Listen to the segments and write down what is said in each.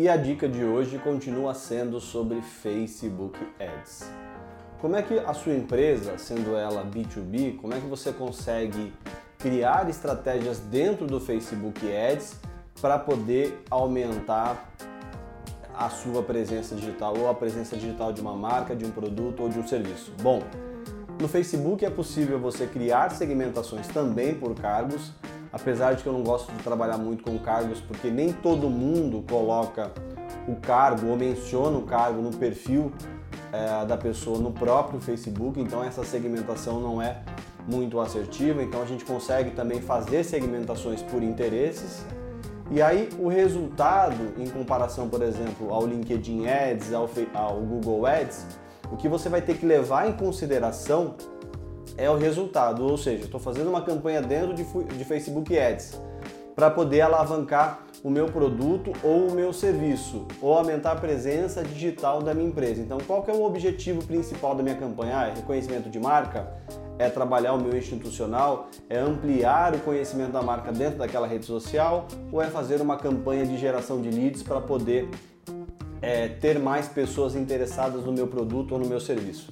E a dica de hoje continua sendo sobre Facebook Ads. Como é que a sua empresa, sendo ela B2B, como é que você consegue criar estratégias dentro do Facebook Ads para poder aumentar a sua presença digital ou a presença digital de uma marca, de um produto ou de um serviço? Bom, no Facebook é possível você criar segmentações também por cargos, apesar de que eu não gosto de trabalhar muito com cargos porque nem todo mundo coloca o cargo ou menciona o cargo no perfil é, da pessoa no próprio Facebook, então essa segmentação não é muito assertiva, então a gente consegue também fazer segmentações por interesses. E aí o resultado, em comparação, por exemplo, ao LinkedIn Ads, ao, ao Google Ads, o que você vai ter que levar em consideração é o resultado, ou seja, estou fazendo uma campanha dentro de, de Facebook Ads para poder alavancar o meu produto ou o meu serviço, ou aumentar a presença digital da minha empresa. Então, qual que é o objetivo principal da minha campanha? Ah, é reconhecimento de marca? É trabalhar o meu institucional? É ampliar o conhecimento da marca dentro daquela rede social? Ou é fazer uma campanha de geração de leads para poder é, ter mais pessoas interessadas no meu produto ou no meu serviço?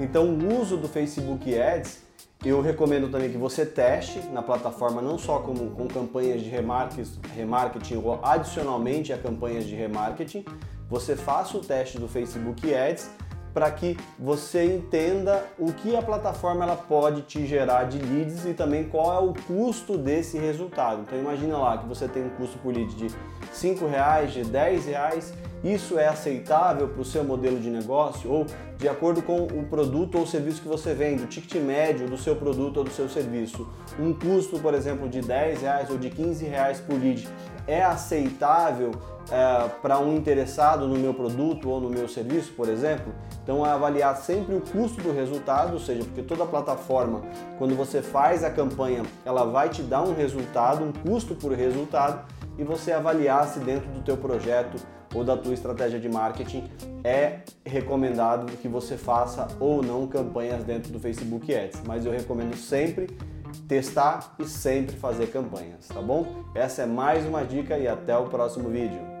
Então, o uso do Facebook Ads eu recomendo também que você teste na plataforma não só como, com campanhas de remarketing ou adicionalmente a campanhas de remarketing, você faça o teste do Facebook Ads para que você entenda o que a plataforma ela pode te gerar de leads e também qual é o custo desse resultado. Então imagina lá que você tem um custo por lead de 5 reais, de 10 reais isso é aceitável para o seu modelo de negócio ou de acordo com o produto ou serviço que você vende, o ticket médio do seu produto ou do seu serviço. Um custo, por exemplo, de 10 reais ou de 15 reais por lead é aceitável é, para um interessado no meu produto ou no meu serviço, por exemplo? Então, é avaliar sempre o custo do resultado, ou seja, porque toda plataforma, quando você faz a campanha, ela vai te dar um resultado, um custo por resultado, e você avaliar se dentro do teu projeto ou da tua estratégia de marketing é recomendado que você faça ou não campanhas dentro do Facebook Ads, mas eu recomendo sempre testar e sempre fazer campanhas, tá bom? Essa é mais uma dica e até o próximo vídeo.